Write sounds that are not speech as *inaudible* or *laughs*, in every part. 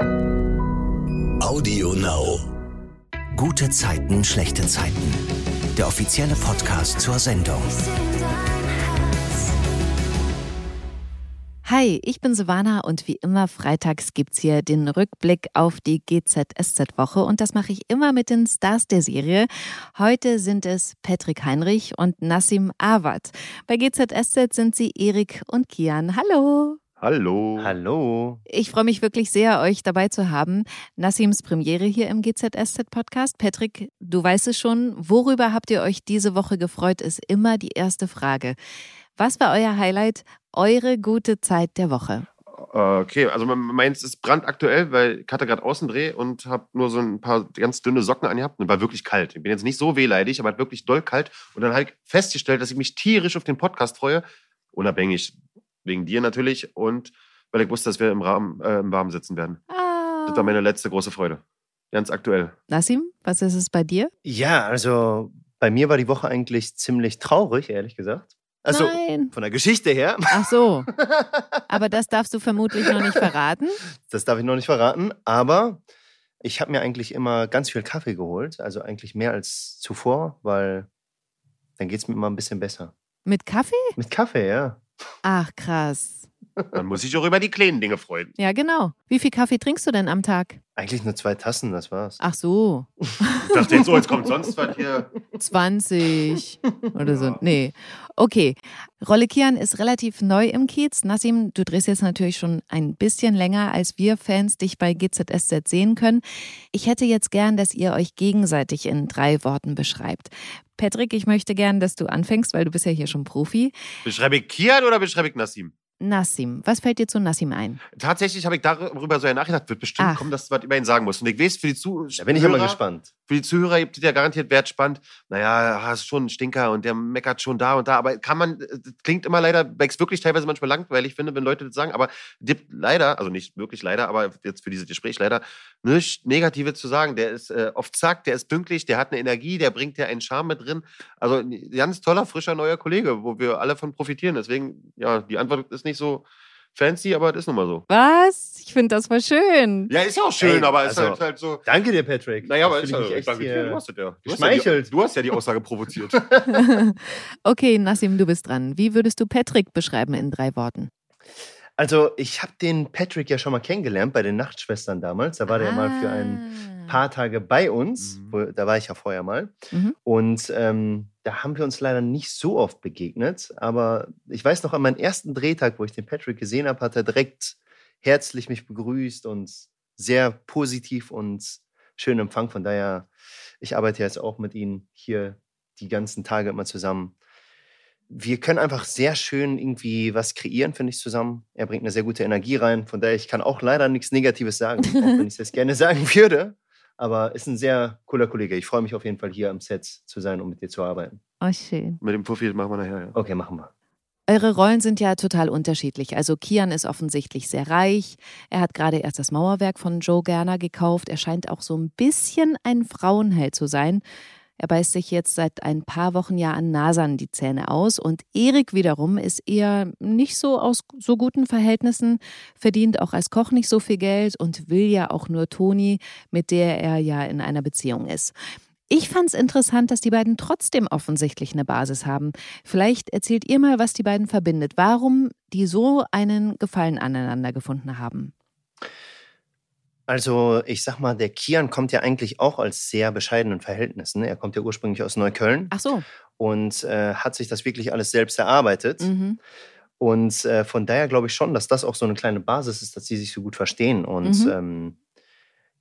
Audio Now. Gute Zeiten, schlechte Zeiten. Der offizielle Podcast zur Sendung. Hi, ich bin Silvana und wie immer freitags gibt's hier den Rückblick auf die GZSZ-Woche und das mache ich immer mit den Stars der Serie. Heute sind es Patrick Heinrich und Nassim Awad. Bei GZSZ sind sie Erik und Kian. Hallo! Hallo. Hallo. Ich freue mich wirklich sehr, euch dabei zu haben. Nassims Premiere hier im GZSZ-Podcast. Patrick, du weißt es schon. Worüber habt ihr euch diese Woche gefreut, ist immer die erste Frage. Was war euer Highlight, eure gute Zeit der Woche? Okay, also meins ist brandaktuell, weil ich hatte gerade Außendreh und habe nur so ein paar ganz dünne Socken angehabt und war wirklich kalt. Ich bin jetzt nicht so wehleidig, aber wirklich doll kalt. Und dann habe ich festgestellt, dass ich mich tierisch auf den Podcast freue. Unabhängig wegen dir natürlich und weil ich wusste, dass wir im, Rahmen, äh, im Warmen sitzen werden. Ah. Das war meine letzte große Freude. Ganz aktuell. Nassim, was ist es bei dir? Ja, also bei mir war die Woche eigentlich ziemlich traurig, ehrlich gesagt. Also Nein. von der Geschichte her. Ach so. *laughs* Aber das darfst du vermutlich noch nicht verraten. Das darf ich noch nicht verraten. Aber ich habe mir eigentlich immer ganz viel Kaffee geholt. Also eigentlich mehr als zuvor, weil dann geht es mir immer ein bisschen besser. Mit Kaffee? Mit Kaffee, ja. Ach, krass. Man muss sich auch über die kleinen Dinge freuen. Ja, genau. Wie viel Kaffee trinkst du denn am Tag? Eigentlich nur zwei Tassen, das war's. Ach so. Ich dachte jetzt so, jetzt kommt sonst was hier. 20 oder so. Ja. Nee. Okay. Rolle Kian ist relativ neu im Kiez. Nassim, du drehst jetzt natürlich schon ein bisschen länger, als wir Fans dich bei GZSZ sehen können. Ich hätte jetzt gern, dass ihr euch gegenseitig in drei Worten beschreibt. Patrick, ich möchte gern, dass du anfängst, weil du bist ja hier schon Profi. Beschreibe ich Kian oder beschreibe ich Nassim? Nassim, was fällt dir zu Nassim ein? Tatsächlich habe ich darüber so nachgedacht, wird bestimmt Ach. kommen, dass du was über ihn sagen musst. Und ich weiß, für die Zuhörer. Da bin ich immer gespannt. Für die Zuhörer gibt es ja garantiert wertspannend. Naja, hast schon einen Stinker und der meckert schon da und da. Aber kann man, das klingt immer leider, weil ich es wirklich teilweise manchmal langweilig finde, wenn Leute das sagen. Aber gibt leider, also nicht wirklich leider, aber jetzt für dieses Gespräch leider, nichts Negatives zu sagen. Der ist äh, oft zack, der ist pünktlich, der hat eine Energie, der bringt ja einen Charme mit drin. Also ein ganz toller, frischer, neuer Kollege, wo wir alle von profitieren. Deswegen, ja, die Antwort ist nicht so fancy, aber das ist nun mal so. Was? Ich finde das voll schön. Ja, ist ja auch schön, Ey, aber es ist also- halt, halt so. Danke dir, Patrick. Naja, aber ist echt danke dir, du hast das ja. Du hast ja, die, du hast ja die Aussage provoziert. *laughs* *laughs* Okay, Nassim, du bist dran. Wie würdest du Patrick beschreiben in drei Worten? Also, ich habe den Patrick ja schon mal kennengelernt bei den Nachtschwestern damals. Da war der mal für ein paar Tage bei uns. Mhm. Wo, da war ich ja vorher mal. Mhm. Und ähm, da haben wir uns leider nicht so oft begegnet. Aber ich weiß noch, an meinem ersten Drehtag, wo ich den Patrick gesehen habe, hat er direkt herzlich mich begrüßt und sehr positiv und schön Empfang. Von daher, ich arbeite jetzt auch mit ihm hier die ganzen Tage immer zusammen. Wir können einfach sehr schön irgendwie was kreieren, finde ich, zusammen. Er bringt eine sehr gute Energie rein. Von daher, ich kann auch leider nichts Negatives sagen, auch wenn ich es gerne *laughs* sagen würde. Aber ist ein sehr cooler Kollege. Ich freue mich auf jeden Fall hier am Set zu sein und mit dir zu arbeiten. Oh, schön. Mit dem Puffi machen wir nachher, ja. Okay, machen wir. Eure Rollen sind ja total unterschiedlich. Also Kian ist offensichtlich sehr reich. Er hat gerade erst das Mauerwerk von Joe Gerner gekauft. Er scheint auch so ein bisschen ein Frauenheld zu sein. Er beißt sich jetzt seit ein paar Wochen ja an Nasan die Zähne aus. Und Erik wiederum ist eher nicht so aus so guten Verhältnissen, verdient auch als Koch nicht so viel Geld und will ja auch nur Toni, mit der er ja in einer Beziehung ist. Ich fand es interessant, dass die beiden trotzdem offensichtlich eine Basis haben. Vielleicht erzählt ihr mal, was die beiden verbindet. Warum die so einen Gefallen aneinander gefunden haben. Also, ich sag mal, der Kian kommt ja eigentlich auch aus sehr bescheidenen Verhältnissen. Er kommt ja ursprünglich aus Neukölln Ach so. und äh, hat sich das wirklich alles selbst erarbeitet. Mhm. Und äh, von daher glaube ich schon, dass das auch so eine kleine Basis ist, dass sie sich so gut verstehen. Und Mhm. ähm,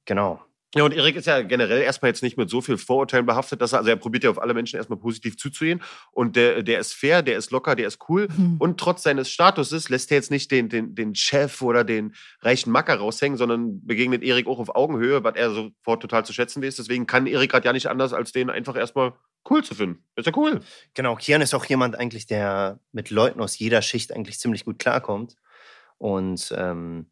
genau. Ja, und Erik ist ja generell erstmal jetzt nicht mit so viel Vorurteilen behaftet, dass er, also er probiert ja auf alle Menschen erstmal positiv zuzugehen. Und der, der ist fair, der ist locker, der ist cool. Mhm. Und trotz seines Statuses lässt er jetzt nicht den, den, den Chef oder den reichen Macker raushängen, sondern begegnet Erik auch auf Augenhöhe, was er sofort total zu schätzen weiß. Deswegen kann Erik gerade ja nicht anders, als den einfach erstmal cool zu finden. Ist ja cool. Genau, Kian ist auch jemand eigentlich, der mit Leuten aus jeder Schicht eigentlich ziemlich gut klarkommt. Und ähm,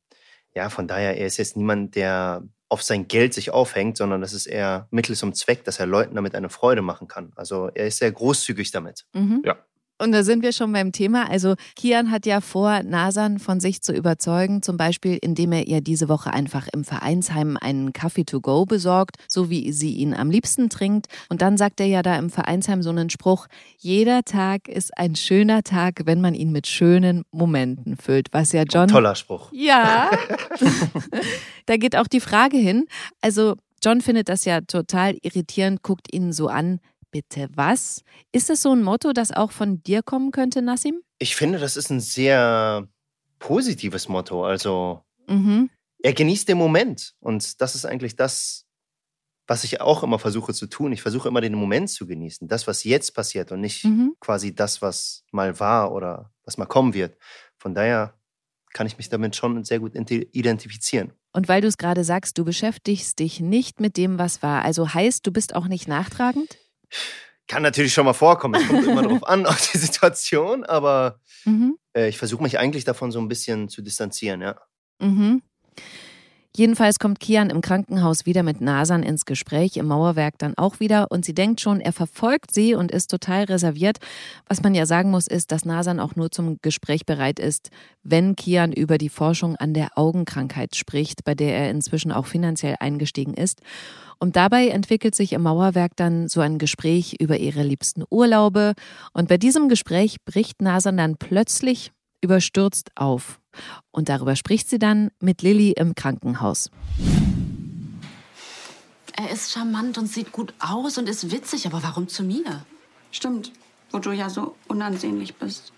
ja, von daher, er ist jetzt niemand, der auf sein Geld sich aufhängt, sondern das ist eher Mittel zum Zweck, dass er Leuten damit eine Freude machen kann. Also er ist sehr großzügig damit. Mhm. Ja. Und da sind wir schon beim Thema. Also Kian hat ja vor, Nasan von sich zu überzeugen, zum Beispiel indem er ihr diese Woche einfach im Vereinsheim einen Kaffee to go besorgt, so wie sie ihn am liebsten trinkt. Und dann sagt er ja da im Vereinsheim so einen Spruch, jeder Tag ist ein schöner Tag, wenn man ihn mit schönen Momenten füllt. Was ja John... Toller Spruch. Ja. *laughs* da geht auch die Frage hin. Also John findet das ja total irritierend, guckt ihn so an. Bitte was? Ist das so ein Motto, das auch von dir kommen könnte, Nassim? Ich finde, das ist ein sehr positives Motto. Also, Mhm. er genießt den Moment. Und das ist eigentlich das, was ich auch immer versuche zu tun. Ich versuche immer den Moment zu genießen. Das, was jetzt passiert und nicht Mhm. quasi das, was mal war oder was mal kommen wird. Von daher kann ich mich damit schon sehr gut identifizieren. Und weil du es gerade sagst, du beschäftigst dich nicht mit dem, was war. Also heißt, du bist auch nicht nachtragend? Kann natürlich schon mal vorkommen. Es kommt immer darauf *laughs* an, auf die Situation, aber Mhm. äh, ich versuche mich eigentlich davon so ein bisschen zu distanzieren, ja. Mhm. Jedenfalls kommt Kian im Krankenhaus wieder mit Nasan ins Gespräch, im Mauerwerk dann auch wieder und sie denkt schon, er verfolgt sie und ist total reserviert. Was man ja sagen muss, ist, dass Nasan auch nur zum Gespräch bereit ist, wenn Kian über die Forschung an der Augenkrankheit spricht, bei der er inzwischen auch finanziell eingestiegen ist. Und dabei entwickelt sich im Mauerwerk dann so ein Gespräch über ihre liebsten Urlaube. Und bei diesem Gespräch bricht Nasan dann plötzlich überstürzt auf. Und darüber spricht sie dann mit Lilly im Krankenhaus. Er ist charmant und sieht gut aus und ist witzig, aber warum zu mir? Stimmt, wo du ja so unansehnlich bist.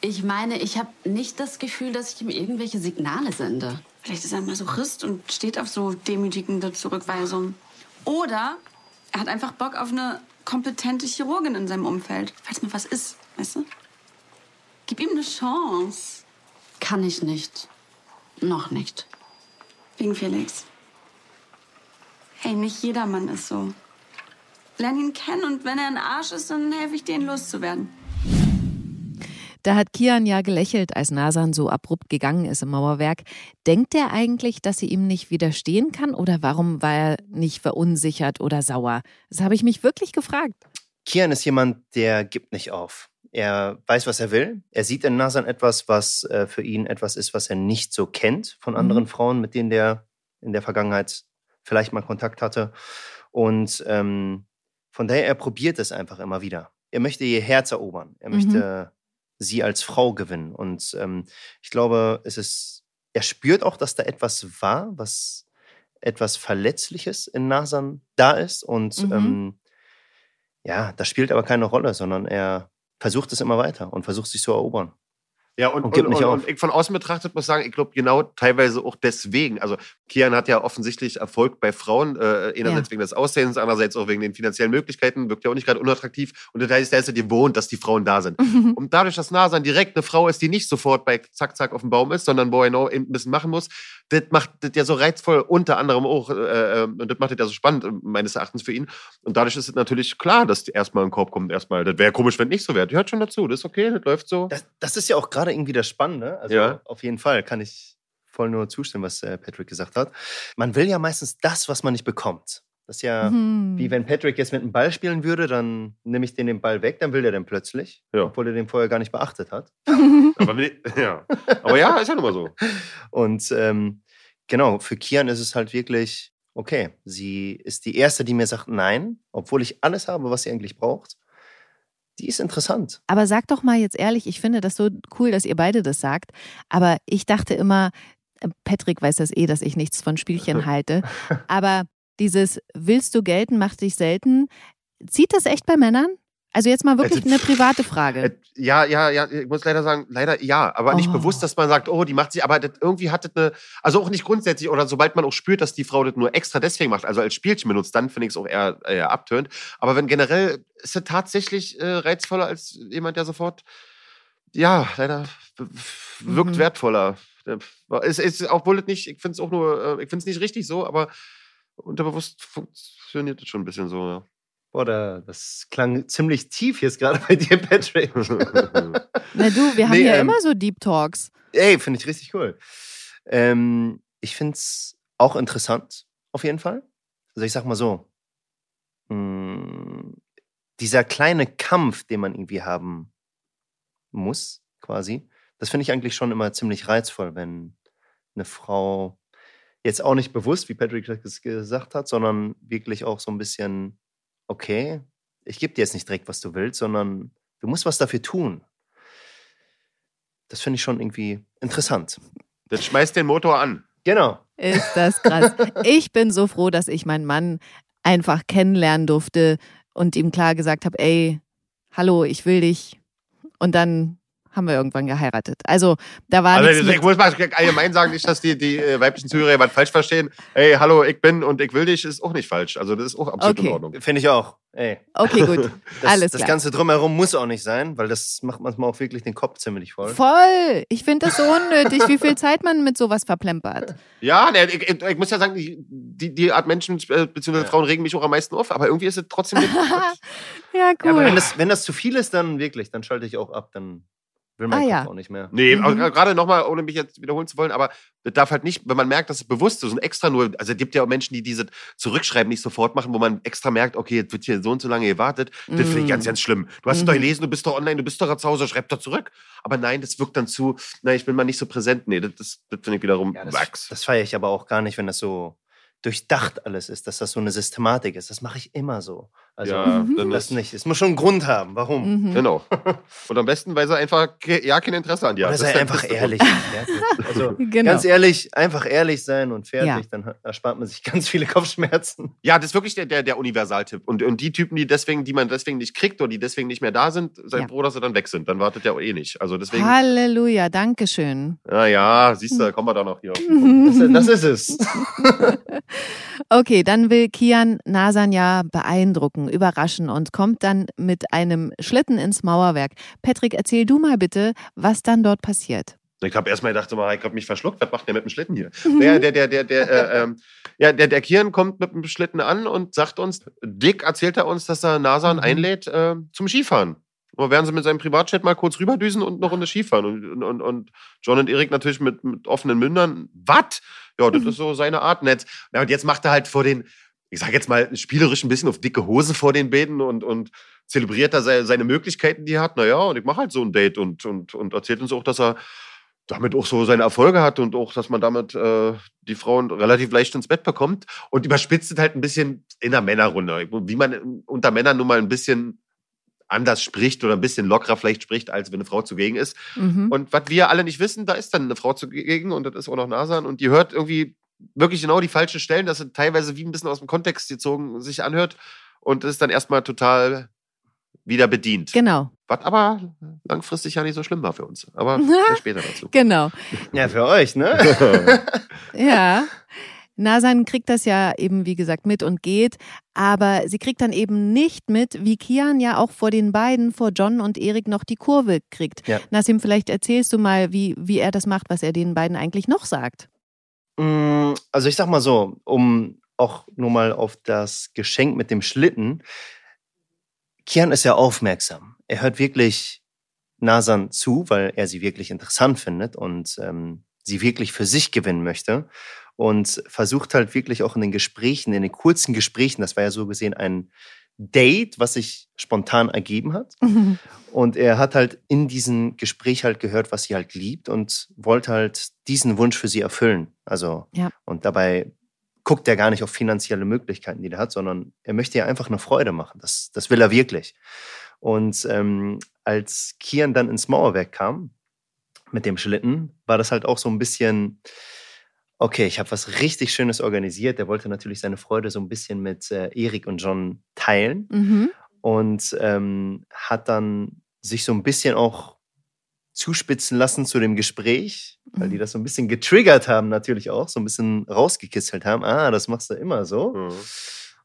Ich meine, ich habe nicht das Gefühl, dass ich ihm irgendwelche Signale sende. Vielleicht ist er Masochist und steht auf so demütigende Zurückweisung. Oder er hat einfach Bock auf eine kompetente Chirurgin in seinem Umfeld. Falls mal was ist, weißt du? Gib ihm eine Chance. Kann ich nicht. Noch nicht. Wegen Felix. Hey, nicht jeder Mann ist so. Lern ihn kennen und wenn er ein Arsch ist, dann helfe ich dir, ihn loszuwerden. Da hat Kian ja gelächelt, als Nasan so abrupt gegangen ist im Mauerwerk. Denkt er eigentlich, dass sie ihm nicht widerstehen kann oder warum war er nicht verunsichert oder sauer? Das habe ich mich wirklich gefragt. Kian ist jemand, der gibt nicht auf. Er weiß, was er will. Er sieht in Nasan etwas, was äh, für ihn etwas ist, was er nicht so kennt von anderen Frauen, mit denen der in der Vergangenheit vielleicht mal Kontakt hatte. Und ähm, von daher, er probiert es einfach immer wieder. Er möchte ihr Herz erobern. Er Mhm. möchte sie als Frau gewinnen. Und ähm, ich glaube, es ist, er spürt auch, dass da etwas war, was etwas Verletzliches in Nasan da ist. Und Mhm. ähm, ja, das spielt aber keine Rolle, sondern er versucht es immer weiter und versucht sich zu erobern. Ja, und, Und und, und ich von außen betrachtet muss sagen, ich glaube genau teilweise auch deswegen. Also Kian hat ja offensichtlich Erfolg bei Frauen, äh, einerseits Ja. wegen des Aussehens, andererseits auch wegen den finanziellen Möglichkeiten, wirkt ja auch nicht gerade unattraktiv. Und das heißt, er ist ja gewohnt, dass die Frauen da sind. *laughs* Und dadurch, dass Nasan direkt eine Frau ist, die nicht sofort bei Zack, Zack auf dem Baum ist, sondern wo er noch ein bisschen machen muss, das macht das ja so reizvoll, unter anderem auch, äh, äh, und das macht das ja so spannend, äh, meines Erachtens für ihn. Und dadurch ist es natürlich klar, dass die erstmal ein Korb kommt, erstmal. Das wäre komisch, wenn nicht so wäre. Die hört schon dazu, das ist okay, das läuft so. Das, das ist ja auch gerade irgendwie das Spannende. Also Ja. auf jeden Fall kann ich voll nur zustimmen, was äh, Patrick gesagt hat. Man will ja meistens das, was man nicht bekommt. Das ist ja Mhm. wie wenn Patrick jetzt mit einem Ball spielen würde, dann nehme ich den den Ball weg, dann will der den plötzlich, Ja. obwohl er den vorher gar nicht beachtet hat. *laughs* Aber, wenn- ja. Aber ja, ist ja nun mal so. Und ähm, genau, für Kian ist es halt wirklich, okay, sie ist die Erste, die mir sagt Nein, obwohl ich alles habe, was sie eigentlich braucht. Die ist interessant. Aber sag doch mal jetzt ehrlich, ich finde das so cool, dass ihr beide das sagt. Aber ich dachte immer, Patrick weiß das eh, dass ich nichts von Spielchen *laughs* halte. Aber dieses Willst du gelten, macht dich selten. Zieht das echt bei Männern? Also jetzt mal wirklich Also, eine private Frage. Äh, Ja, ja, ja, ich muss leider sagen, leider ja, aber nicht Oh. bewusst, dass man sagt, oh, die macht sich, aber das, irgendwie hat das eine, also auch nicht grundsätzlich, oder sobald man auch spürt, dass die Frau das nur extra deswegen macht, also als Spielchen benutzt, dann finde ich es auch eher, eher abtönt. Aber wenn generell ist es tatsächlich äh, reizvoller als jemand, der sofort, ja, leider wirkt Mhm. wertvoller. Äh, Es ist, obwohl es nicht, ich finde es auch nur, äh, ich finde es nicht richtig so, aber unterbewusst funktioniert es schon ein bisschen so, ja. Boah, da, das klang ziemlich tief jetzt gerade bei dir, Patrick. *laughs* Na du, wir haben Nee, ja ähm, immer so Deep Talks. Ey, finde ich richtig cool. Ähm, ich finde es auch interessant, auf jeden Fall. Also ich sag mal so, mh, dieser kleine Kampf, den man irgendwie haben muss, quasi, das finde ich eigentlich schon immer ziemlich reizvoll, wenn eine Frau jetzt auch nicht bewusst, wie Patrick das gesagt hat, sondern wirklich auch so ein bisschen, okay, ich gebe dir jetzt nicht direkt, was du willst, sondern du musst was dafür tun. Das finde ich schon irgendwie interessant. Das schmeißt den Motor an. Genau. Ist das krass. Ich bin so froh, dass ich meinen Mann einfach kennenlernen durfte und ihm klar gesagt habe, ey, hallo, ich will dich. Und dann haben wir irgendwann geheiratet. Also da war Also, ich muss mal allgemein sagen, nicht, dass die, die äh, weiblichen Zuhörer was falsch verstehen. Hey, hallo, ich bin und ich will dich, ist auch nicht falsch. Also das ist auch absolut Okay. in Ordnung. Finde ich auch. Ey. Okay, gut. Das, *laughs* Alles das klar. Ganze drumherum muss auch nicht sein, weil das macht manchmal auch wirklich den Kopf ziemlich voll. Voll. Ich finde das so unnötig, wie viel Zeit man mit sowas verplempert. Ja, ne, ich, ich, ich muss ja sagen, die, die, die Art Menschen äh, bzw. Ja. Frauen regen mich auch am meisten auf, aber irgendwie ist es trotzdem. *laughs* Ja, Ja, aber cool. wenn das, wenn das zu viel ist, dann wirklich, dann schalte ich auch ab, dann will mein Ah, ja. auch nicht mehr. Nee, Mhm. aber gerade nochmal, ohne mich jetzt wiederholen zu wollen, aber das darf halt nicht, wenn man merkt, dass es bewusst ist und extra nur, also es gibt ja auch Menschen, die diese Zurückschreiben nicht sofort machen, wo man extra merkt, okay, jetzt wird hier so und so lange gewartet. Das finde ich ganz, ganz schlimm. Du hast es doch Mhm. gelesen, du bist doch online, du bist doch zu Hause, schreib doch zurück. Aber nein, das wirkt dann zu, nein, ich bin mal nicht so präsent. Nee, das, das, das finde ich wiederum Ja, das, Wachs. das feiere ich aber auch gar nicht, wenn das so durchdacht alles ist, dass das so eine Systematik ist. Das mache ich immer so. Also ja, Mhm. dann das ist, nicht. Es muss schon einen Grund haben. Warum? Mhm. Genau. *laughs* Und am besten, weil sie einfach ke- ja kein Interesse an dir Oder hat. sei Das ist einfach ehrlich. Also *laughs* Genau. ganz ehrlich, einfach ehrlich sein und fertig, Ja. dann erspart man sich *laughs* ganz viele Kopfschmerzen. Ja, das ist wirklich der, der, der Universaltipp. Und, und die Typen, die deswegen, die man deswegen nicht kriegt oder die deswegen nicht mehr da sind, sei Ja. froh, dass sie dann weg sind. Dann wartet der eh nicht. Also deswegen, Halleluja, Dankeschön. ja, ja, siehst du, kommen wir da noch hier. Das, das ist es. Okay, dann will Kian Nasan ja beeindrucken, überraschen und kommt dann mit einem Schlitten ins Mauerwerk. Patrick, erzähl du mal bitte, was dann dort passiert. Ich habe erstmal gedacht, ich habe mich verschluckt, was macht der mit dem Schlitten hier? Der, der, der, der, der, äh, ja, der, der Kian kommt mit dem Schlitten an und sagt uns, Dick erzählt er uns, dass er Nasan Mhm. einlädt äh, zum Skifahren. Und werden sie mit seinem Privatchat mal kurz rüberdüsen und eine Runde Skifahren. Und, und, und John und Erik natürlich mit, mit offenen Mündern. Was? Ja, das ist so seine Art nett. Ja, und jetzt macht er halt vor den, ich sag jetzt mal, spielerisch ein bisschen auf dicke Hose vor den beiden und, und zelebriert da seine, Möglichkeiten, die er hat. Naja, und ich mache halt so ein Date und, und, und erzählt uns auch, dass er damit auch so seine Erfolge hat und auch, dass man damit äh, die Frauen relativ leicht ins Bett bekommt und überspitzt es halt ein bisschen in der Männerrunde. Wie man unter Männern nun mal ein bisschen anders spricht oder ein bisschen lockerer vielleicht spricht, als wenn eine Frau zugegen ist. Mhm. Und was wir alle nicht wissen, da ist dann eine Frau zugegen und das ist auch noch Nasan und die hört irgendwie wirklich genau die falschen Stellen, dass sie teilweise wie ein bisschen aus dem Kontext gezogen sich anhört und ist dann erstmal total wieder bedient. Genau, Was aber langfristig ja nicht so schlimm war für uns. Aber *laughs* später dazu. genau. Ja, für euch, ne? *laughs* Ja. Nasan kriegt das ja eben, wie gesagt, mit und geht, aber sie kriegt dann eben nicht mit, wie Kian ja auch vor den beiden, vor John und Erik noch die Kurve kriegt. Ja. Nassim, vielleicht erzählst du mal, wie, wie er das macht, was er den beiden eigentlich noch sagt. Mm, Also ich sag mal so, um auch nur mal auf das Geschenk mit dem Schlitten. Kian ist ja aufmerksam. Er hört wirklich Nasan zu, weil er sie wirklich interessant findet und ähm, sie wirklich für sich gewinnen möchte. Und versucht halt wirklich auch in den Gesprächen, in den kurzen Gesprächen, das war ja so gesehen ein Date, was sich spontan ergeben hat. *laughs* Und er hat halt in diesem Gespräch halt gehört, was sie halt liebt und wollte halt diesen Wunsch für sie erfüllen. Also, Ja. und dabei guckt er gar nicht auf finanzielle Möglichkeiten, die er hat, sondern er möchte ihr einfach eine Freude machen. Das, das will er wirklich. Und ähm, als Kian dann ins Mauerwerk kam mit dem Schlitten, war das halt auch so ein bisschen, okay, ich habe was richtig Schönes organisiert. Er wollte natürlich seine Freude so ein bisschen mit äh, Erik und John teilen Mhm. und ähm, hat dann sich so ein bisschen auch zuspitzen lassen zu dem Gespräch, weil die Mhm. das so ein bisschen getriggert haben, natürlich auch, so ein bisschen rausgekitzelt haben. Ah, das machst du immer so. Mhm.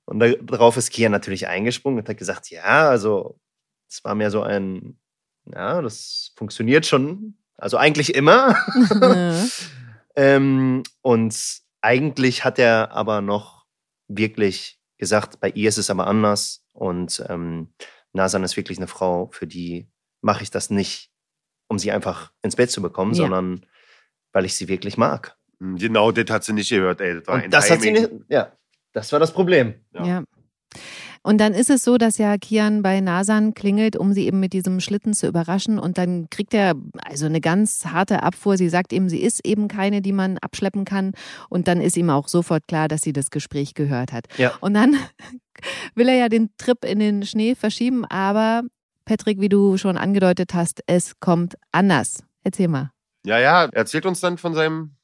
Und da, darauf ist Kian natürlich eingesprungen und hat gesagt: Ja, also, es war mehr so ein, ja, das funktioniert schon, also eigentlich immer. *laughs* Ähm, und eigentlich hat er aber noch wirklich gesagt, bei ihr ist es aber anders. Und ähm, Nasan ist wirklich eine Frau, für die mache ich das nicht, um sie einfach ins Bett zu bekommen, Ja. sondern weil ich sie wirklich mag. Genau, das hat sie nicht gehört, ey. Das war ein Und das hat sie nicht, ja, das war das Problem. Ja. Ja. Und dann ist es so, dass ja Kian bei Nasan klingelt, um sie eben mit diesem Schlitten zu überraschen. Und dann kriegt er also eine ganz harte Abfuhr. Sie sagt ihm, sie ist eben keine, die man abschleppen kann. Und dann ist ihm auch sofort klar, dass sie das Gespräch gehört hat. Ja. Und dann *laughs* will er ja den Trip in den Schnee verschieben. Aber Patrick, wie du schon angedeutet hast, es kommt anders. Erzähl mal. Ja, ja, er erzählt uns dann von seinem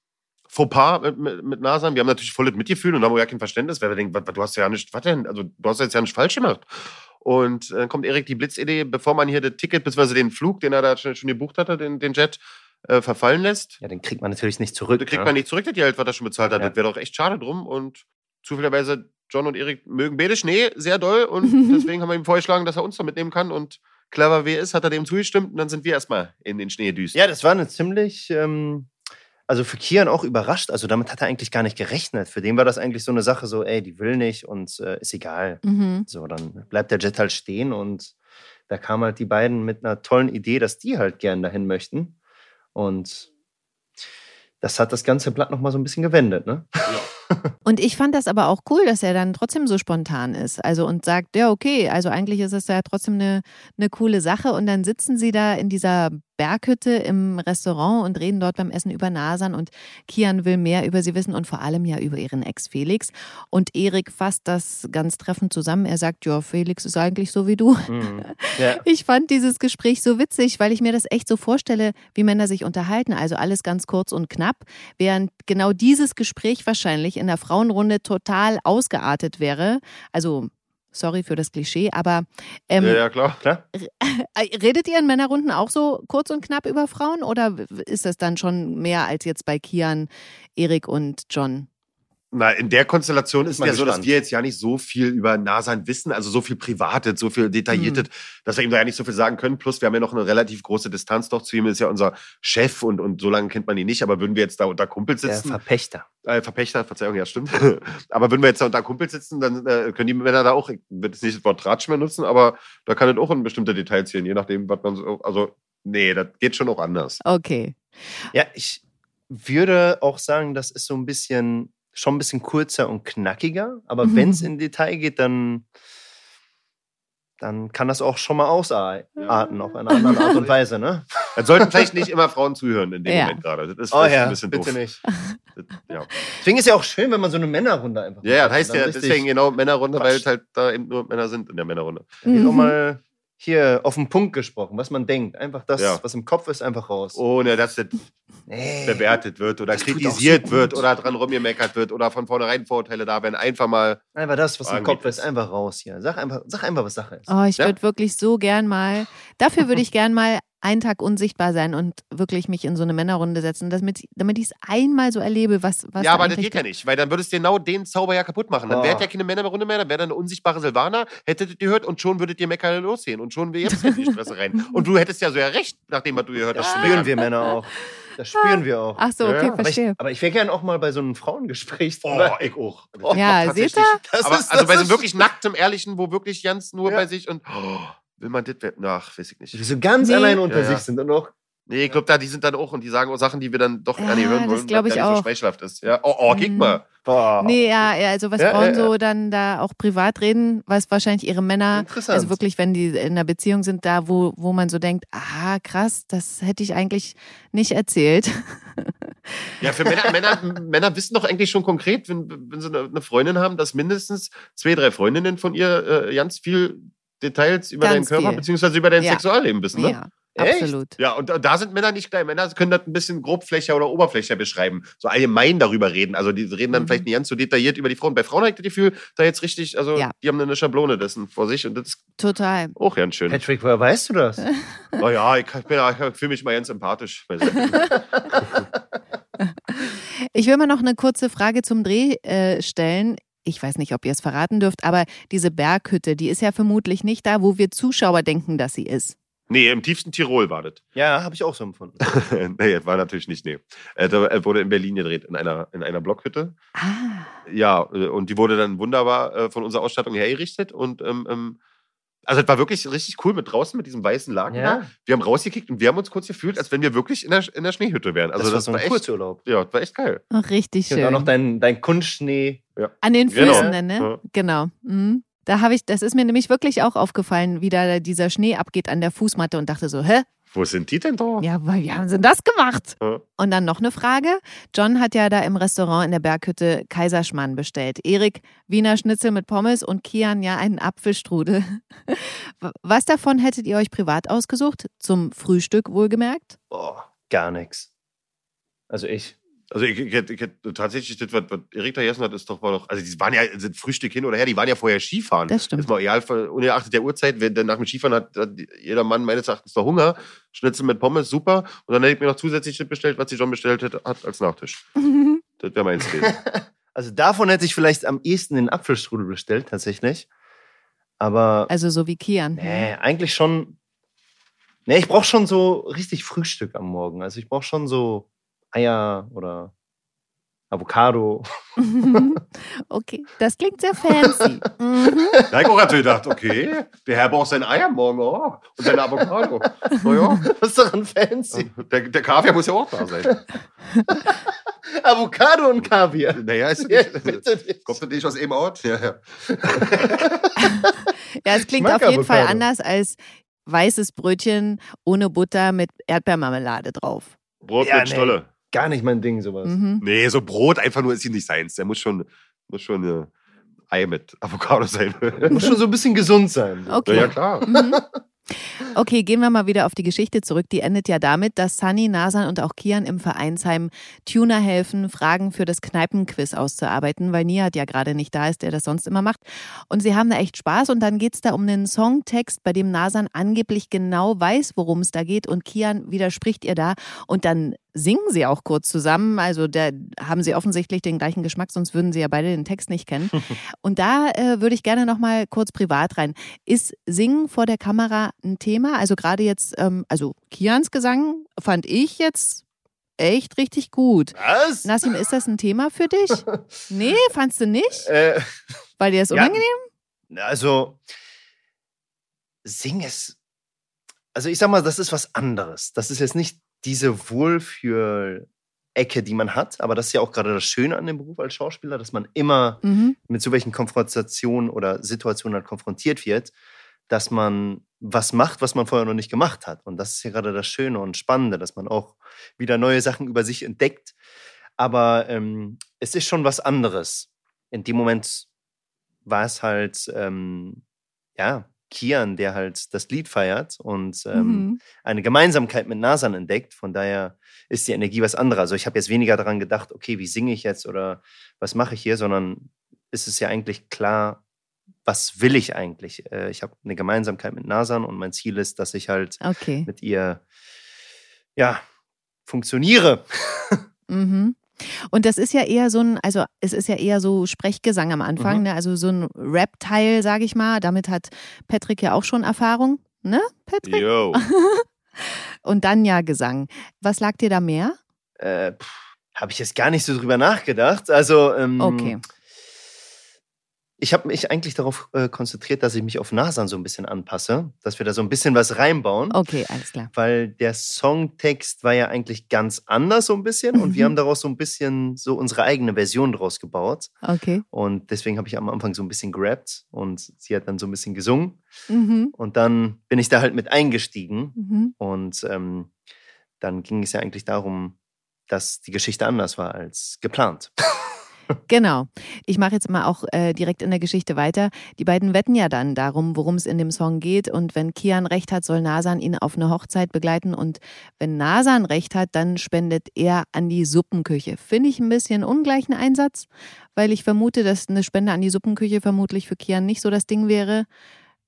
Fauxpas mit, mit, mit Nasan. Wir haben natürlich volles Mitgefühl und haben ja kein Verständnis, weil wir denken, du hast ja nicht, was denn? Also, du hast jetzt ja nicht falsch gemacht. Und dann kommt Erik die Blitzidee, bevor man hier das Ticket, beziehungsweise den Flug, den er da schon, schon gebucht hatte, den, den Jet, äh, verfallen lässt. Ja, den kriegt man natürlich nicht zurück. Da kriegt ne? man nicht zurück, das Geld, was er schon bezahlt hat. Ja. Das wäre doch echt schade drum. Und zufälligerweise, John und Erik mögen beide Schnee sehr doll. Und *laughs* deswegen haben wir ihm vorgeschlagen, dass er uns da mitnehmen kann. Und clever wie er ist, hat er dem zugestimmt. Und dann sind wir erstmal in den Schnee düst. Ja, das war eine ziemlich, ähm, also für Kian auch überrascht. Also damit hat er eigentlich gar nicht gerechnet. Für den war das eigentlich so eine Sache, so, ey, die will nicht und äh, ist egal. Mhm. So, dann bleibt der Jet halt stehen und da kamen halt die beiden mit einer tollen Idee, dass die halt gern dahin möchten. Und das hat das ganze Blatt nochmal so ein bisschen gewendet, ne? *laughs* Und ich fand das aber auch cool, dass er dann trotzdem so spontan ist. Also und sagt, ja, okay, also eigentlich ist es ja trotzdem eine, eine coole Sache. Und dann sitzen sie da in dieser Berghütte im Restaurant und reden dort beim Essen über Nasan und Kian will mehr über sie wissen und vor allem ja über ihren Ex Felix. Und Erik fasst das ganz treffend zusammen. Er sagt, ja, Felix ist eigentlich so wie du. Mhm. *laughs* Ja. Ich fand dieses Gespräch so witzig, weil ich mir das echt so vorstelle, wie Männer sich unterhalten. Also alles ganz kurz und knapp, während genau dieses Gespräch wahrscheinlich in der Frauenrunde total ausgeartet wäre. Also sorry für das Klischee, aber ähm, ja, ja, klar. Klar? *laughs* äh, redet ihr in Männerrunden auch so kurz und knapp über Frauen oder ist das dann schon mehr als jetzt bei Kian, Erik und John? Na, in der Konstellation ist Mal ja so, dass gespannt. wir jetzt ja nicht so viel über Nasan wissen, also so viel Privates, so viel Detailliertes, Mhm. dass wir ihm da ja nicht so viel sagen können. Plus, wir haben ja noch eine relativ große Distanz doch zu ihm, ist ja unser Chef und, und so lange kennt man ihn nicht, aber würden wir jetzt da unter Kumpels Der sitzen, Verpächter. äh, Verpächter, Verzeihung, ja, stimmt. *laughs* aber würden wir jetzt da unter Kumpels sitzen, dann äh, können die Männer da auch, ich würde jetzt nicht das Wort Tratsch mehr nutzen, aber da kann es auch in bestimmte Details gehen, je nachdem, was man so, also, nee, das geht schon auch anders. Okay. Ja, ich würde auch sagen, das ist so ein bisschen, schon ein bisschen kurzer und knackiger. Aber Mhm. wenn es in Detail geht, dann, dann kann das auch schon mal ausarten auf eine andere Art und *laughs* Weise, ne? Dann sollten vielleicht nicht immer Frauen zuhören in dem Ja. Moment gerade. Das ist Oh ja, ein bisschen bitte doof. nicht. Das, ja. Deswegen ist ja auch schön, wenn man so eine Männerrunde einfach Ja, ja, das heißt Dann ja deswegen genau Männerrunde, weil Quatsch. es halt da eben nur Männer sind in der Männerrunde. Mhm. mal hier auf den Punkt gesprochen, was man denkt. Einfach das, Ja. was im Kopf ist, einfach raus. Ohne dass das Nee. bewertet wird oder Das kritisiert so wird oder dran rumgemeckert wird oder von vornherein Vorurteile da werden. Einfach mal. Einfach das, was im Kopf ist, einfach raus hier. Sag einfach, sag einfach was Sache ist. Oh, ich Ja. würde wirklich so gern mal, dafür würde ich gern mal einen Tag unsichtbar sein und wirklich mich in so eine Männerrunde setzen, damit, damit ich es einmal so erlebe, was, was ja, da aber das geht ja nicht, weil dann würdest du genau den Zauber ja kaputt machen. Dann Oh. wäre ja keine Männerrunde mehr, dann wäre da eine unsichtbare Silvana, hättet ihr gehört und schon würdet ihr meckern losgehen und schon wäre jetzt in die *laughs* Stresse rein. Und du hättest ja so ja recht, nachdem was du gehört Das hast. zu spüren wir Männer auch. Das spüren wir auch. Ach so, okay, Ja, aber ich, verstehe. aber ich wäre gern auch mal bei so einem Frauengespräch. Oh, ich auch. Oh, Ja, tatsächlich. seht ihr? Das aber ist- also das bei so ist- wirklich nacktem, ehrlichen, wo wirklich ganz nur Ja. bei sich und oh, will man das? Ach, weiß ich Die nicht. so ganz Nee. allein unter Ja, ja. sich sind und auch. Nee, ich glaube, da, die sind dann auch und die sagen auch Sachen, die wir dann doch gar nicht Ja, hören wollen, glaub weil auch. so schmeichelhaft ist. Ja. Oh, oh, guck Mhm. mal. Boah. Nee, ja, ja, also was Ja, Frauen ja, ja. so dann da auch privat reden, was wahrscheinlich ihre Männer, also wirklich, wenn die in einer Beziehung sind, da wo, wo man so denkt, ah, krass, das hätte ich eigentlich nicht erzählt. *laughs* Ja, für Männer, Männer, Männer wissen doch eigentlich schon konkret, wenn, wenn sie eine eine Freundin haben, dass mindestens zwei, drei Freundinnen von ihr äh, ganz viel Details über Ganz deinen Körper beziehungsweise über dein Ja. Sexualleben wissen. Ne? Ja, Echt? absolut. Ja, und da sind Männer nicht klein. Männer können das ein bisschen grobflächer oder oberflächer beschreiben. So allgemein darüber reden. Also die reden dann Mhm. vielleicht nicht ganz so detailliert über die Frauen. Bei Frauen habe ich das Gefühl, da jetzt richtig, also Ja. die haben eine Schablone dessen vor sich und das ist Total. auch ganz schön. Patrick, woher weißt du das? *laughs* Naja, ich, ich, bin- ich fühle mich mal ganz sympathisch. *laughs* Ich will mal noch eine kurze Frage zum Dreh äh, stellen. Ich weiß nicht, ob ihr es verraten dürft, aber diese Berghütte, die ist ja vermutlich nicht da, wo wir Zuschauer denken, dass sie ist. nee, im tiefsten Tirol war das. Ja, habe ich auch so empfunden. *laughs* nee, war natürlich nicht, nee. Äh, da äh, wurde in Berlin gedreht, in einer, in einer Blockhütte. Ah, Ja, äh, und die wurde dann wunderbar äh, von unserer Ausstattung hergerichtet. Und ähm, ähm, also es war wirklich richtig cool mit draußen, mit diesem weißen Laken Ja. da. Wir haben rausgekickt und wir haben uns kurz gefühlt, als wenn wir wirklich in der, in der Schneehütte wären. Also das, das, war so war ein echt, Kurzurlaub. ja, das war echt geil. ach, richtig Und auch schön. noch dein, dein Kunstschnee. An den Genau. Füßen, dann, ne? Ja. Genau. Mhm. Da habe ich, das ist mir nämlich wirklich auch aufgefallen, wie da dieser Schnee abgeht an der Fußmatte und dachte so, hä? Wo sind die denn da? Ja, weil wie haben sie das gemacht? Ja. Und dann noch eine Frage. John hat ja da im Restaurant in der Berghütte Kaiserschmarrn bestellt. Erik Wiener Schnitzel mit Pommes und Kian ja einen Apfelstrudel. Was davon hättet ihr euch privat ausgesucht? Zum Frühstück wohlgemerkt? Oh, gar nichts. Also ich. Also ich, ich, hätte- ich tatsächlich, das, was, was Erik da gegessen hat, ist doch, war doch, also die waren ja, sind Frühstück hin oder her, die waren ja vorher Skifahren. Das stimmt. Ist mal egal, ungeachtet der Uhrzeit, wenn, denn nach dem Skifahren hat, hat jeder Mann meines Erachtens noch Hunger. Schnitzel mit Pommes, super. Und dann hätte ich mir noch zusätzlich das bestellt, was sie schon bestellt hat, hat als Nachtisch. *laughs* Das wäre meins *laughs* gewesen. Also davon hätte ich vielleicht am ehesten den Apfelstrudel bestellt, tatsächlich. Aber Also so wie Kian. nee, eigentlich schon. Nee, ich brauche schon so richtig Frühstück am Morgen. Also ich brauche schon so Eier oder Avocado. *laughs* okay, das klingt sehr fancy. *laughs* Mhm. Da habe ich auch natürlich gedacht, okay, der Herr braucht sein Eier morgen auch. Und seine Avocado. Naja, Was *laughs* ist daran fancy? der, der Kaviar muss ja auch da sein. Avocado und Kaviar. Naja, ist Ja, nicht, kommt das nicht aus eben Ort? Ja, ja. Ja, es klingt auf jeden Fall Avocado. anders als weißes Brötchen ohne Butter mit Erdbeermarmelade drauf. Brot Ja, mit nee. Stolle. Gar nicht mein Ding, sowas. Mhm. Nee, so Brot einfach nur ist ihm nicht seins. Der muss schon, muss schon äh, Ei mit Avocado sein. *laughs* Muss schon so ein bisschen gesund sein. Okay. Ja, ja, klar. Mhm. Okay, gehen wir mal wieder auf die Geschichte zurück. Die endet ja damit, dass Sunny, Nasan und auch Kian im Vereinsheim Tuner helfen, Fragen für das Kneipenquiz auszuarbeiten, weil Nihat ja gerade nicht da ist, der das sonst immer macht. Und sie haben da echt Spaß und dann geht's da um einen Songtext, bei dem Nasan angeblich genau weiß, worum es da geht und Kian widerspricht ihr da und dann singen sie auch kurz zusammen. Also da haben sie offensichtlich den gleichen Geschmack, sonst würden sie ja beide den Text nicht kennen. *laughs* Und da äh, würde ich gerne noch mal kurz privat rein. Ist Singen vor der Kamera ein Thema? Also gerade jetzt, ähm, also Kians Gesang fand ich jetzt echt richtig gut. Was? Nassim, ist das ein Thema für dich? *laughs* Nee, fandst du nicht? Äh, Weil dir ist Ja. unangenehm? also, Sing ist. Also, ich sag mal, das ist was anderes. Das ist jetzt nicht diese Wohlfühl-Ecke, die man hat, aber das ist ja auch gerade das Schöne an dem Beruf als Schauspieler, dass man immer Mhm. mit so welchen Konfrontationen oder Situationen halt konfrontiert wird, dass man was macht, was man vorher noch nicht gemacht hat. Und das ist ja gerade das Schöne und Spannende, dass man auch wieder neue Sachen über sich entdeckt. Aber ähm, es ist schon was anderes. In dem Moment war es halt, ähm, ja, Kian, der halt das Lied feiert und ähm, Mhm. eine Gemeinsamkeit mit Nasan entdeckt. Von daher ist die Energie was anderes. Also ich habe jetzt weniger daran gedacht, okay, wie singe ich jetzt oder was mache ich hier, sondern ist es ja eigentlich klar, was will ich eigentlich? Äh, Ich habe eine Gemeinsamkeit mit Nasan und mein Ziel ist, dass ich halt Okay. mit ihr, ja, funktioniere. *laughs* Mhm. Und das ist ja eher so ein, also es ist ja eher so Sprechgesang am Anfang, Mhm. ne? also so ein Rap-Teil, sage ich mal. Damit hat Patrick ja auch schon Erfahrung, ne, Patrick? Yo. *laughs* Und dann ja Gesang. Was lag dir da mehr? Äh, habe ich jetzt gar nicht so drüber nachgedacht. Also, ähm, Okay. Ich habe mich eigentlich darauf äh, konzentriert, dass ich mich auf Nasan so ein bisschen anpasse, dass wir da so ein bisschen was reinbauen. Okay, alles klar. Weil der Songtext war ja eigentlich ganz anders so ein bisschen und wir Mhm. haben daraus so ein bisschen so unsere eigene Version draus gebaut. Okay. Und deswegen habe ich am Anfang so ein bisschen gerappt und sie hat dann so ein bisschen gesungen. Mhm. Und dann bin ich da halt mit eingestiegen Mhm. und ähm, dann ging es ja eigentlich darum, dass die Geschichte anders war als geplant. *laughs* Genau. Ich mache jetzt mal auch äh, direkt in der Geschichte weiter. Die beiden wetten ja dann darum, worum es in dem Song geht. Und wenn Kian recht hat, soll Nasan ihn auf eine Hochzeit begleiten. Und wenn Nasan recht hat, dann spendet er an die Suppenküche. Finde ich ein bisschen ungleichen Einsatz, weil ich vermute, dass eine Spende an die Suppenküche vermutlich für Kian nicht so das Ding wäre,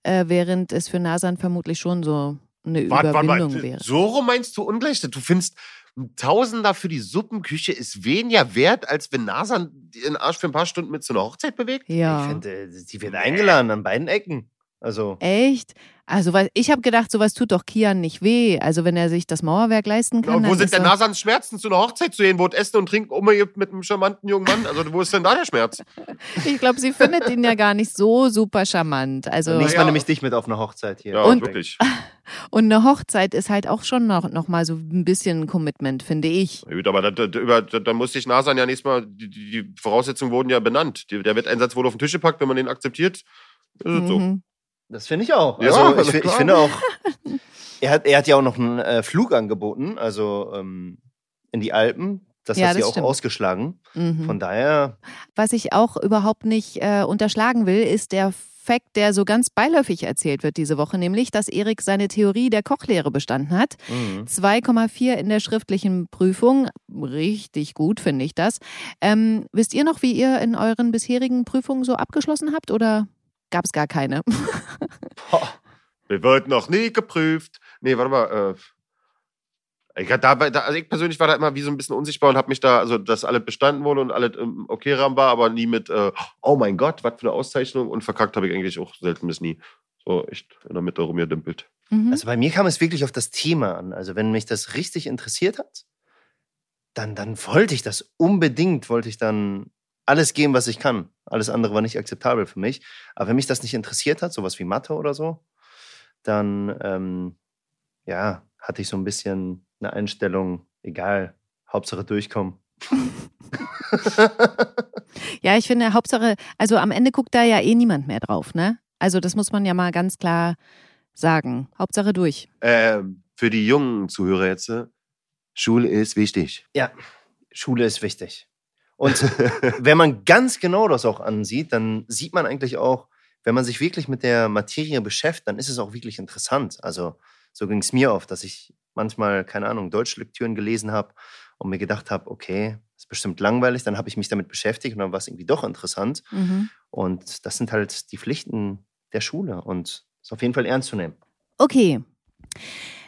äh, während es für Nasan vermutlich schon so eine Überwindung mal. wäre. So rum meinst du ungleich? Du findest, ein Tausender für die Suppenküche ist weniger wert, als wenn Nasan den Arsch für ein paar Stunden mit zu einer Hochzeit bewegt? Ja. Ich finde, äh, sie wird eingeladen an beiden Ecken. Also, Echt? Also, weil ich habe gedacht, sowas tut doch Kian nicht weh. Also, wenn er sich das Mauerwerk leisten kann. Und wo dann sind denn Nasans Schmerzen, zu einer Hochzeit zu gehen, wo es Essen und Trinken umgeht mit einem charmanten jungen Mann? Also, wo ist denn da der Schmerz? *laughs* Ich glaube, sie findet ihn ja gar nicht so super charmant. Also, nächstes ja. Mal nehme ich dich mit auf eine Hochzeit hier. Ja, Und- wirklich. *laughs* und eine Hochzeit ist halt auch schon noch, noch mal so ein bisschen ein Commitment, finde ich. Ja, Gut, aber da, da, über, da, da musste ich Nasan ja nächstes Mal, die, die die Voraussetzungen wurden ja benannt. Die, der Wetteinsatz wurde auf den Tisch gepackt, wenn man den akzeptiert. Es so. Mhm. Das finde ich auch. Ja, Also ich, ich finde auch, *laughs* er hat, er hat ja auch noch einen äh, Flug angeboten, also ähm, in die Alpen. Das Ja, hat sie das auch stimmt. ausgeschlagen. Mhm. Von daher, Was ich auch überhaupt nicht äh, unterschlagen will, ist der Fakt, der so ganz beiläufig erzählt wird diese Woche, nämlich, dass Erik seine Theorie der Kochlehre bestanden hat. mhm. 2,4 in der schriftlichen Prüfung. Richtig gut, finde ich das. Ähm, wisst ihr noch, wie ihr in euren bisherigen Prüfungen so abgeschlossen habt oder gab es gar keine? *laughs* Boah. Wir wird noch nie geprüft. Nee, warte mal. Äh, ich, dabei, da, also ich persönlich war da immer wie so ein bisschen unsichtbar und habe mich da, also dass alle bestanden wurde und alle im okay Rahmen war, aber nie mit, äh, oh mein Gott, was für eine Auszeichnung. Und verkackt habe ich eigentlich auch selten bis nie. So echt in der Mitte rumgedümpelt. Mhm. Also bei mir kam es wirklich auf das Thema an. Also wenn mich das richtig interessiert hat, dann, dann wollte ich das unbedingt, wollte ich dann alles geben, was ich kann. Alles andere war nicht akzeptabel für mich. Aber wenn mich das nicht interessiert hat, sowas wie Mathe oder so, dann ähm, ja, hatte ich so ein bisschen eine Einstellung, egal, Hauptsache durchkommen. *laughs* Ja, ich finde, Hauptsache, also am Ende guckt da ja eh niemand mehr drauf, ne? Also das muss man ja mal ganz klar sagen. Hauptsache durch. Ähm, für die jungen Zuhörer jetzt, äh, Schule ist wichtig. Ja, Schule ist wichtig. Und *laughs* wenn man ganz genau das auch ansieht, dann sieht man eigentlich auch, wenn man sich wirklich mit der Materie beschäftigt, dann ist es auch wirklich interessant. Also so ging es mir oft, dass ich manchmal, keine Ahnung, Deutschlektüren gelesen habe und mir gedacht habe, okay, ist bestimmt langweilig, dann habe ich mich damit beschäftigt und dann war es irgendwie doch interessant. Mhm. Und das sind halt die Pflichten der Schule und ist auf jeden Fall ernst zu nehmen. Okay.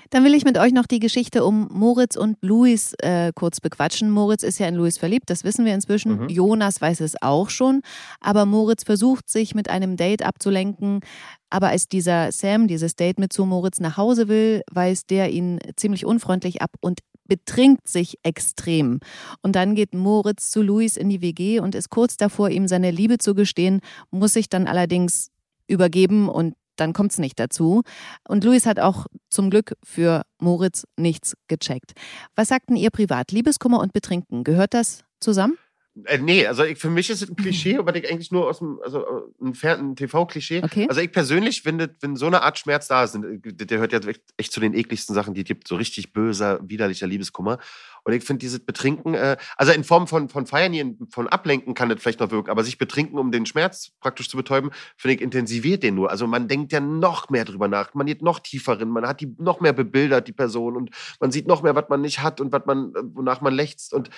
Dann will ich mit euch noch die Geschichte um Moritz und Luis äh, kurz bequatschen. Moritz ist ja in Luis verliebt, das wissen wir inzwischen. Mhm. Jonas weiß es auch schon. Aber Moritz versucht sich mit einem Date abzulenken. Aber als dieser Sam dieses Date mit zu Moritz nach Hause will, weist der ihn ziemlich unfreundlich ab und betrinkt sich extrem. Und dann geht Moritz zu Luis in die WG und ist kurz davor, ihm seine Liebe zu gestehen, muss sich dann allerdings übergeben und dann kommt es nicht dazu. Und Luis hat auch zum Glück für Moritz nichts gecheckt. Was sagten ihr privat? Liebeskummer und Betrinken, gehört das zusammen? Äh, nee, also ich, für mich ist es ein Klischee, *laughs* aber ich eigentlich nur aus dem, also äh, ein, ein TV-Klischee. Okay. Also ich persönlich finde, wenn so eine Art Schmerz da ist, äh, der hört ja echt, echt zu den ekligsten Sachen, die es gibt, so richtig böser, widerlicher Liebeskummer. Und ich finde dieses Betrinken, äh, also in Form von, von Feiern, von Ablenken kann das vielleicht noch wirken, aber sich betrinken, um den Schmerz praktisch zu betäuben, finde ich, intensiviert den nur. Also man denkt ja noch mehr drüber nach, man geht noch tiefer rein, man hat die noch mehr bebildert, die Person, und man sieht noch mehr, was man nicht hat und was man, äh, wonach man lechzt. Und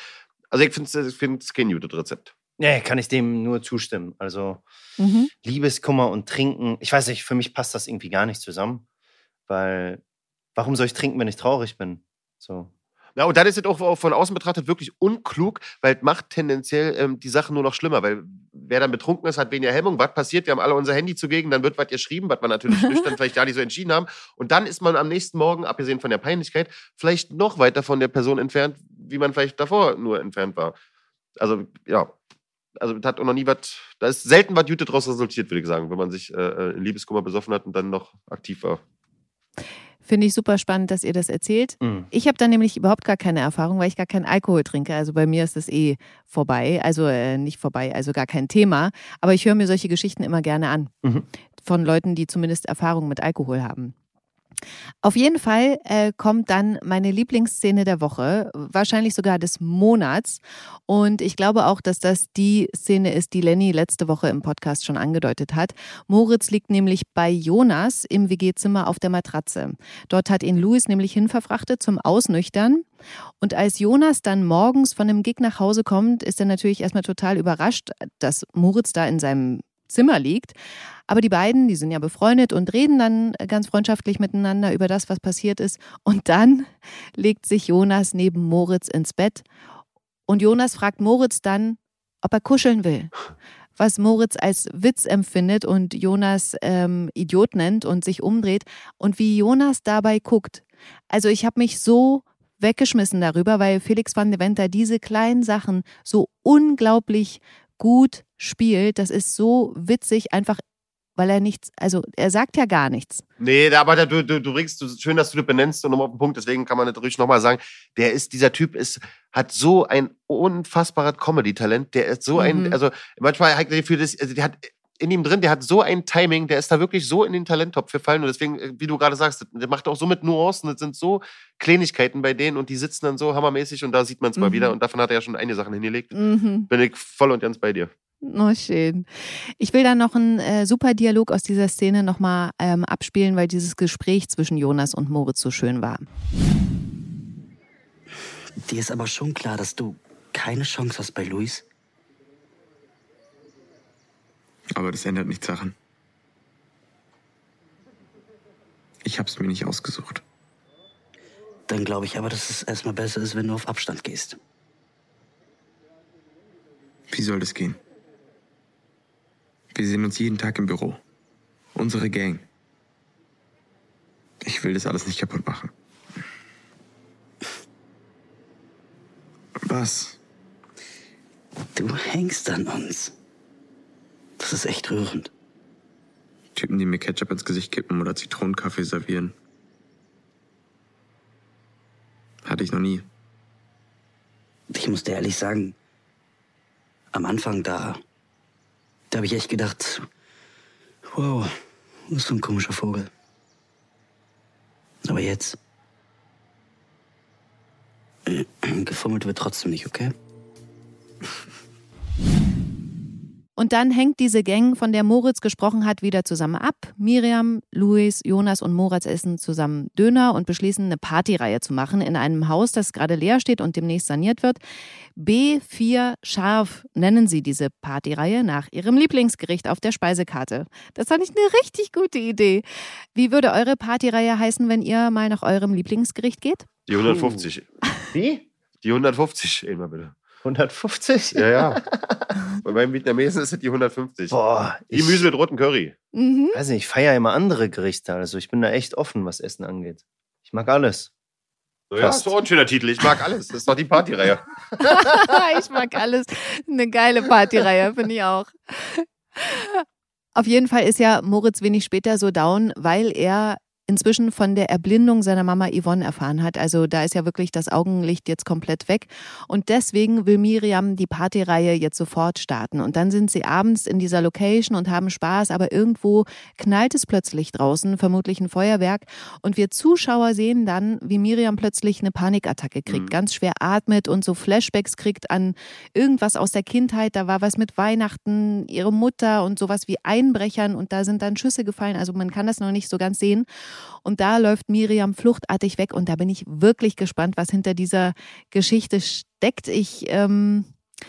also ich finde es ich find's kein gutes Rezept. Nee, kann ich dem nur zustimmen. Also Mhm. Liebeskummer und Trinken, ich weiß nicht, für mich passt das irgendwie gar nicht zusammen. Weil, warum soll ich trinken, wenn ich traurig bin? So. Ja, und dann ist es auch auch von außen betrachtet wirklich unklug, weil es macht tendenziell ähm, die Sache nur noch schlimmer, weil wer dann betrunken ist, hat weniger Hemmung. Was passiert? Wir haben alle unser Handy zugegen, dann wird was geschrieben, was wir natürlich *laughs* nüchtern vielleicht gar nicht so entschieden haben. Und dann ist man am nächsten Morgen, abgesehen von der Peinlichkeit, vielleicht noch weiter von der Person entfernt, wie man vielleicht davor nur entfernt war. Also, ja. Also, das hat auch noch nie was, da ist selten was Jute draus resultiert, würde ich sagen, wenn man sich äh, äh, in Liebeskummer besoffen hat und dann noch aktiv war. Finde ich super spannend, dass ihr das erzählt. Mhm. Ich habe da nämlich überhaupt gar keine Erfahrung, weil ich gar keinen Alkohol trinke. Also bei mir ist das eh vorbei. Also äh, nicht vorbei, also gar kein Thema. Aber ich höre mir solche Geschichten immer gerne an. Mhm. Von Leuten, die zumindest Erfahrung mit Alkohol haben. Auf jeden Fall äh, kommt dann meine Lieblingsszene der Woche, wahrscheinlich sogar des Monats. Und ich glaube auch, dass das die Szene ist, die Lenny letzte Woche im Podcast schon angedeutet hat. Moritz liegt nämlich bei Jonas im WG-Zimmer auf der Matratze. Dort hat ihn Louis nämlich hinverfrachtet zum Ausnüchtern. Und als Jonas dann morgens von dem Gig nach Hause kommt, ist er natürlich erstmal total überrascht, dass Moritz da in seinem Zimmer liegt. Aber die beiden, die sind ja befreundet und reden dann ganz freundschaftlich miteinander über das, was passiert ist. Und dann *laughs* legt sich Jonas neben Moritz ins Bett. Und Jonas fragt Moritz dann, ob er kuscheln will. Was Moritz als Witz empfindet und Jonas ähm, Idiot nennt und sich umdreht. Und wie Jonas dabei guckt. Also ich habe mich so weggeschmissen darüber, weil Felix van de Venter diese kleinen Sachen so unglaublich gut spielt. Das ist so witzig, einfach weil er nichts, also er sagt ja gar nichts. Nee, aber du, du, du bringst, du, schön, dass du das benennst und nochmal auf den Punkt, deswegen kann man ruhig nochmal sagen. Der ist, dieser Typ ist, hat so ein unfassbares Comedy-Talent. Der ist so ein, Mhm. also manchmal hat er für das, also der hat in ihm drin, der hat so ein Timing, der ist da wirklich so in den Talenttopf gefallen. Und deswegen, äh, wie du gerade sagst, der macht auch so mit Nuancen. Das sind so Kleinigkeiten bei denen und die sitzen dann so hammermäßig und da sieht man es mal Mhm. wieder. Und davon hat er ja schon einige Sachen hingelegt. Mhm. Bin ich voll und ganz bei dir. Oh, schön. Ich will dann noch einen äh, super Dialog aus dieser Szene nochmal ähm, abspielen, weil dieses Gespräch zwischen Jonas und Moritz so schön war. Dir ist aber schon klar, dass du keine Chance hast bei Luis. Aber das ändert nichts daran. Ich hab's mir nicht ausgesucht. Dann glaube ich aber, dass es erstmal besser ist, wenn du auf Abstand gehst. Wie soll das gehen? Wir sehen uns jeden Tag im Büro. Unsere Gang. Ich will das alles nicht kaputt machen. Was? Du hängst an uns. Das ist echt rührend. Typen, die mir Ketchup ins Gesicht kippen oder Zitronenkaffee servieren. Hatte ich noch nie. Ich muss dir ehrlich sagen, am Anfang da, da habe ich echt gedacht, wow, was für ein komischer Vogel. Aber jetzt, *clears throat* gefummelt wird trotzdem nicht, okay? Und dann hängt diese Gang, von der Moritz gesprochen hat, wieder zusammen ab. Miriam, Luis, Jonas und Moritz essen zusammen Döner und beschließen, eine Partyreihe zu machen in einem Haus, das gerade leer steht und demnächst saniert wird. B4 Scharf nennen sie diese Partyreihe nach ihrem Lieblingsgericht auf der Speisekarte. Das fand ich eine richtig gute Idee. Wie würde eure Partyreihe heißen, wenn ihr mal nach eurem Lieblingsgericht geht? Die 150. Wie? Die 150, eben mal bitte. 150? Ja, ja. *laughs* Bei meinem Vietnamesen ist es die 150. Boah, Die Gemüse mit rotem Curry. Mhm. weiß nicht, ich feiere immer andere Gerichte. Also ich bin da echt offen, was Essen angeht. Ich mag alles. So, ja, ist doch auch ein schöner Titel. Ich mag alles. Das ist doch die Partyreihe. *laughs* ich mag alles. Eine geile Partyreihe, finde ich auch. Auf jeden Fall ist ja Moritz wenig später so down, weil er inzwischen von der Erblindung seiner Mama Yvonne erfahren hat. Also da ist ja wirklich das Augenlicht jetzt komplett weg. Und deswegen will Miriam die Partyreihe jetzt sofort starten. Und dann sind sie abends in dieser Location und haben Spaß, aber irgendwo knallt es plötzlich draußen, vermutlich ein Feuerwerk. Und wir Zuschauer sehen dann, wie Miriam plötzlich eine Panikattacke kriegt, Mhm. ganz schwer atmet und so Flashbacks kriegt an irgendwas aus der Kindheit. Da war was mit Weihnachten, ihre Mutter und sowas wie Einbrechern und da sind dann Schüsse gefallen. Also man kann das noch nicht so ganz sehen. Und da läuft Miriam fluchtartig weg und da bin ich wirklich gespannt, was hinter dieser Geschichte steckt. Ich, ähm,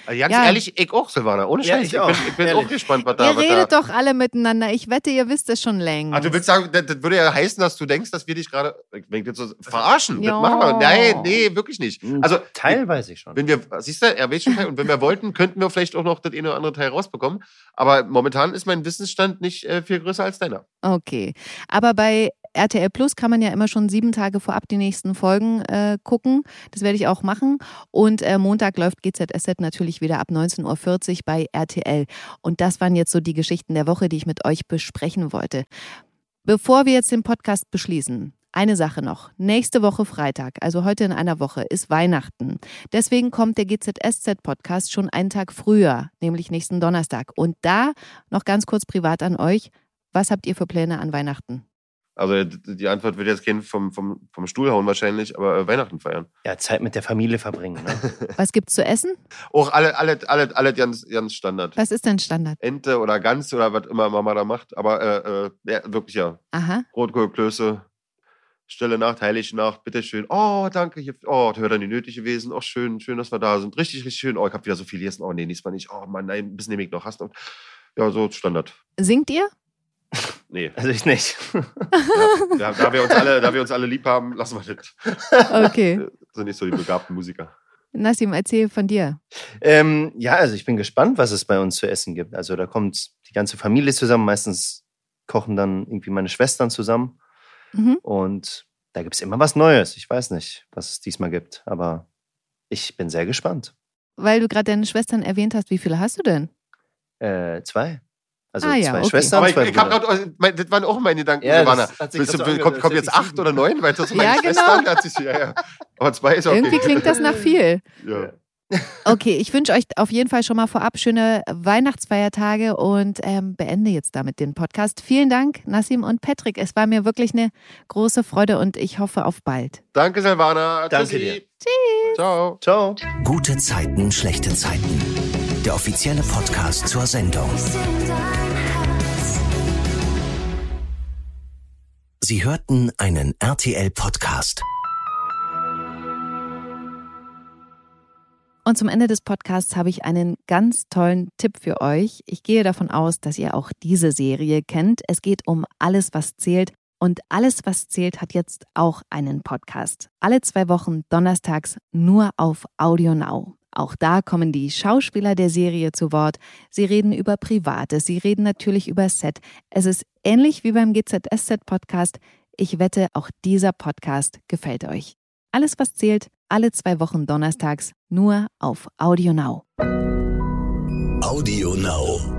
Also ganz Ja. ehrlich, ich auch, Silvana. Ohne Ja, Scheiß. ich ich, auch. bin, ich bin auch gespannt, was da ihr was redet da. doch alle miteinander. Ich wette, ihr wisst es schon längst. Ach, du willst sagen, das, das würde ja heißen, dass du denkst, dass wir dich gerade ich so verarschen. Ja. Das machen wir. Nein, nee, wirklich nicht. Also, Teil weiß ich schon. wenn wir, siehst du, er weiß schon Teil. Und wenn wir wollten, könnten wir vielleicht auch noch das eine oder andere Teil rausbekommen. Aber momentan ist mein Wissensstand nicht äh, viel größer als deiner. Okay. Aber bei RTL Plus kann man ja immer schon sieben Tage vorab die nächsten Folgen äh, gucken. Das werde ich auch machen. Und äh, Montag läuft GZSZ natürlich wieder ab 19.40 Uhr bei RTL. Und das waren jetzt so die Geschichten der Woche, die ich mit euch besprechen wollte. Bevor wir jetzt den Podcast beschließen, eine Sache noch. Nächste Woche Freitag, also heute in einer Woche, ist Weihnachten. Deswegen kommt der GZSZ-Podcast schon einen Tag früher, nämlich nächsten Donnerstag. Und da noch ganz kurz privat an euch. Was habt ihr für Pläne an Weihnachten? Also die Antwort wird jetzt gehen vom, vom, vom Stuhl hauen wahrscheinlich, aber äh, Weihnachten feiern. Ja, Zeit mit der Familie verbringen. Ne? *laughs* Was gibt's zu essen? Auch alle, alle, alle, alle ganz, ganz Standard. Was ist denn Standard? Ente oder Gans oder was immer Mama da macht. Aber äh, äh, ja, wirklich ja. Aha. Rotkohlklöße, Stille Nacht, Heilige Nacht, bitteschön. Oh, danke. Hier, oh, wäre dann die nötige gewesen. Oh, schön, schön, dass wir da sind. Richtig, richtig schön. Oh, ich habe wieder so viel gegessen. Oh, nee, diesmal nicht. Oh, Mann, nein, ein bisschen nehme ich noch. Hast du? Ja, so Standard. Singt ihr? Nee. *laughs* Also ich nicht. Ja, da, da, wir uns alle, da wir uns alle lieb haben, lassen wir das. Okay. Wir sind nicht so die begabten Musiker. Nassim, erzähl von dir. ähm, ja, also ich bin gespannt, was es bei uns zu essen gibt. Also da kommt die ganze Familie zusammen. Meistens kochen dann irgendwie meine Schwestern zusammen. Mhm. Und da gibt es immer was Neues. Ich weiß nicht, was es diesmal gibt. Aber ich bin sehr gespannt. Weil du gerade deine Schwestern erwähnt hast, wie viele hast du denn? Äh, zwei. Also Ah, ja, zwei okay. Schwestern, Aber ich, zwei ich hab grad, äh, mein, das waren auch meine Gedanken, Ja, Silvana. so kommt, kommt jetzt acht oder neun? Weil das sind meine Ja, Schwestern. genau. Hat sich, ja, ja. Aber zwei ist okay. Irgendwie klingt das nach viel. Ja. Okay, ich wünsche euch auf jeden Fall schon mal vorab schöne Weihnachtsfeiertage und ähm, beende jetzt damit den Podcast. Vielen Dank, Nassim und Patrick. Es war mir wirklich eine große Freude und ich hoffe auf bald. Danke, Silvana. Danke Tschüssi. dir. Tschüss. Ciao. Ciao. Gute Zeiten, schlechte Zeiten. Der offizielle Podcast zur Sendung. Sie hörten einen RTL-Podcast. Und zum Ende des Podcasts habe ich einen ganz tollen Tipp für euch. Ich gehe davon aus, dass ihr auch diese Serie kennt. Es geht um alles, was zählt. Und alles, was zählt, hat jetzt auch einen Podcast. Alle zwei Wochen donnerstags nur auf Audio Now. Auch da kommen die Schauspieler der Serie zu Wort. Sie reden über Privates, sie reden natürlich über Set. Es ist ähnlich wie beim GZSZ-Podcast. Ich wette, auch dieser Podcast gefällt euch. Alles, was zählt, alle zwei Wochen donnerstags nur auf Audio Now. Audio Now.